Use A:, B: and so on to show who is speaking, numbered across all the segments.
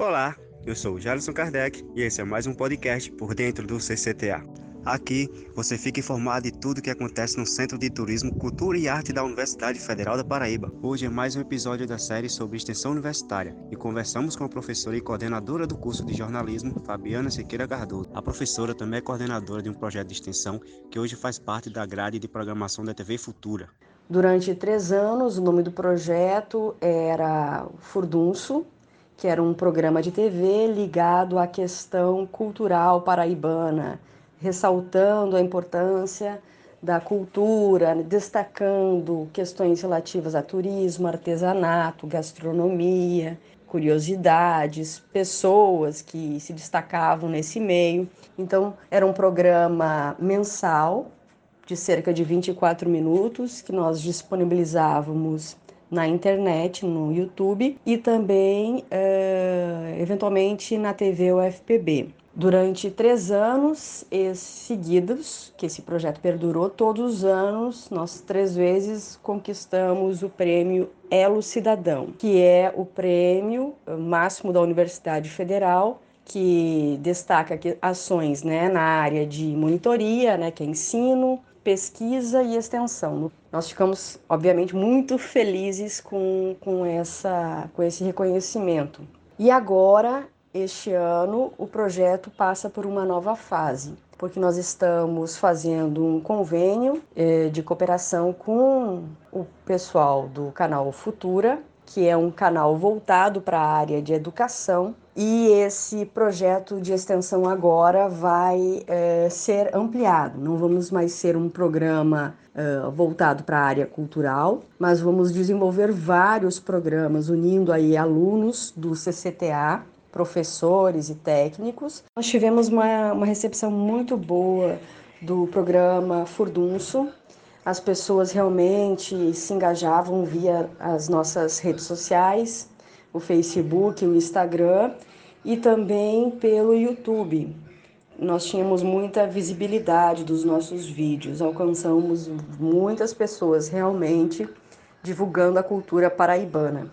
A: Olá, eu sou o Jalisson Kardec e esse é mais um podcast por dentro do CCTA. Aqui você fica informado de tudo o que acontece no Centro de Turismo, Cultura e Arte da Universidade Federal da Paraíba. Hoje é mais um episódio da série sobre extensão universitária e conversamos com a professora e coordenadora do curso de jornalismo, Fabiana Siqueira Cardoso. A professora também é coordenadora de um projeto de extensão que hoje faz parte da grade de programação da TV Futura.
B: Durante três anos, o nome do projeto era Furdunço, que era um programa de TV ligado à questão cultural paraibana, ressaltando a importância da cultura, destacando questões relativas a turismo, artesanato, gastronomia, curiosidades, pessoas que se destacavam nesse meio. Então, era um programa mensal de cerca de 24 minutos que nós disponibilizávamos na internet, no YouTube e também, uh, eventualmente, na TV UFPB. Durante três anos seguidos, que esse projeto perdurou, todos os anos, nós três vezes conquistamos o prêmio Elo Cidadão, que é o prêmio máximo da Universidade Federal que destaca ações né, na área de monitoria, né, que é ensino, pesquisa e extensão. Nós ficamos, obviamente, muito felizes com, com, essa, com esse reconhecimento. E agora, este ano, o projeto passa por uma nova fase, porque nós estamos fazendo um convênio eh, de cooperação com o pessoal do canal Futura, que é um canal voltado para a área de educação e esse projeto de extensão agora vai é, ser ampliado. Não vamos mais ser um programa é, voltado para a área cultural, mas vamos desenvolver vários programas unindo aí alunos do CCTA, professores e técnicos. Nós tivemos uma, uma recepção muito boa do programa Furdunço. As pessoas realmente se engajavam via as nossas redes sociais, o Facebook, o Instagram e também pelo YouTube. Nós tínhamos muita visibilidade dos nossos vídeos, alcançamos muitas pessoas realmente divulgando a cultura paraibana.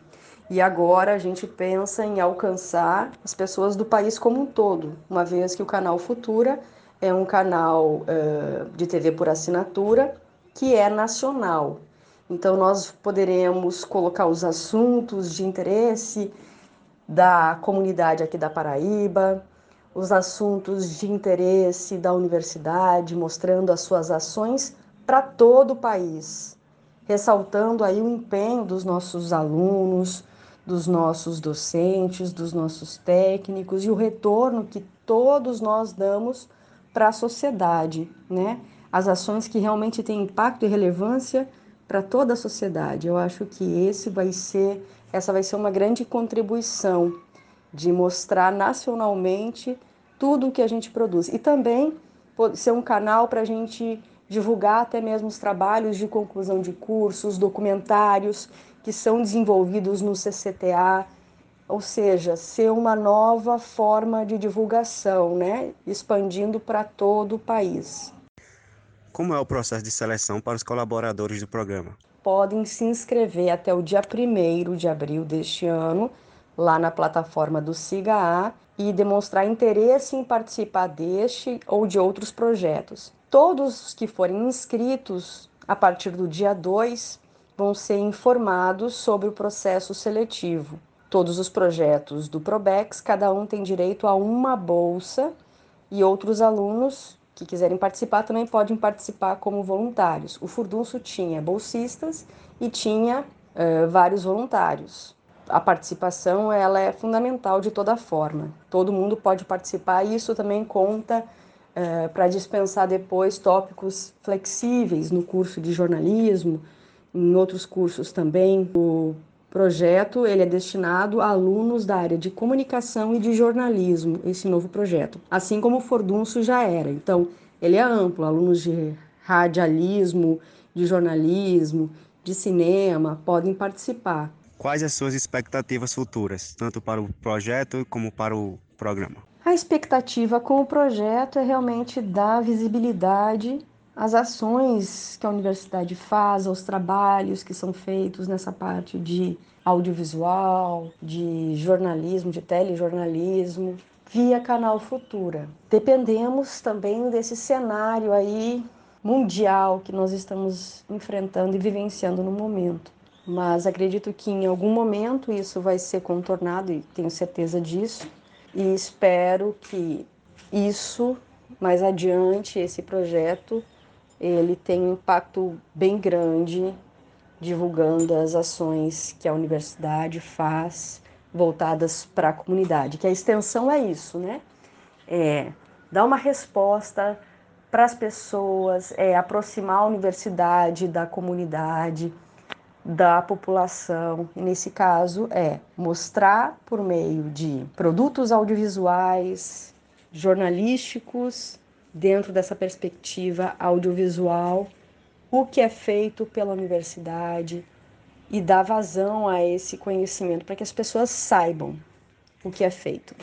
B: E agora a gente pensa em alcançar as pessoas do país como um todo, uma vez que o canal Futura é um canal uh, de TV por assinatura que é nacional. Então nós poderemos colocar os assuntos de interesse da comunidade aqui da Paraíba, os assuntos de interesse da universidade, mostrando as suas ações para todo o país, ressaltando aí o empenho dos nossos alunos, dos nossos docentes, dos nossos técnicos e o retorno que todos nós damos para a sociedade, né? As ações que realmente têm impacto e relevância para toda a sociedade. Eu acho que esse vai ser essa vai ser uma grande contribuição de mostrar nacionalmente tudo o que a gente produz. E também ser um canal para a gente divulgar até mesmo os trabalhos de conclusão de cursos, documentários que são desenvolvidos no CCTA, ou seja, ser uma nova forma de divulgação, né? expandindo para todo o país.
A: Como é o processo de seleção para os colaboradores do programa?
B: podem se inscrever até o dia 1 de abril deste ano, lá na plataforma do SIGA-A, e demonstrar interesse em participar deste ou de outros projetos. Todos os que forem inscritos a partir do dia 2 vão ser informados sobre o processo seletivo. Todos os projetos do Probex, cada um tem direito a uma bolsa e outros alunos que quiserem participar também podem participar como voluntários. O Furdunço tinha bolsistas e tinha uh, vários voluntários. A participação ela é fundamental de toda forma. Todo mundo pode participar e isso também conta uh, para dispensar depois tópicos flexíveis no curso de jornalismo, em outros cursos também. O projeto ele é destinado a alunos da área de comunicação e de jornalismo, esse novo projeto, assim como o Fordunço já era. Então, ele é amplo, alunos de radialismo, de jornalismo, de cinema podem participar.
A: Quais as suas expectativas futuras, tanto para o projeto como para o programa?
B: A expectativa com o projeto é realmente dar visibilidade as ações que a universidade faz, aos trabalhos que são feitos nessa parte de audiovisual, de jornalismo, de telejornalismo, via Canal Futura. Dependemos também desse cenário aí mundial que nós estamos enfrentando e vivenciando no momento. Mas acredito que em algum momento isso vai ser contornado e tenho certeza disso. E espero que isso mais adiante esse projeto ele tem um impacto bem grande divulgando as ações que a universidade faz voltadas para a comunidade, que a extensão é isso, né? É dar uma resposta para as pessoas, é aproximar a universidade da comunidade, da população. E nesse caso é mostrar por meio de produtos audiovisuais, jornalísticos, dentro dessa perspectiva audiovisual, o que é feito pela universidade e dar vazão a esse conhecimento para que as pessoas saibam o que é feito.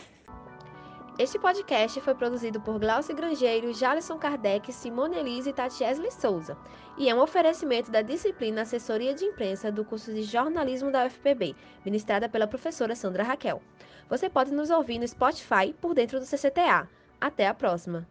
C: Este podcast foi produzido por Glaucio Grangeiro, Jalisson Kardec, Simone Elise e Tatiesle Souza e é um oferecimento da disciplina Assessoria de Imprensa do curso de Jornalismo da UFPB, ministrada pela professora Sandra Raquel. Você pode nos ouvir no Spotify por dentro do CCTA. Até a próxima!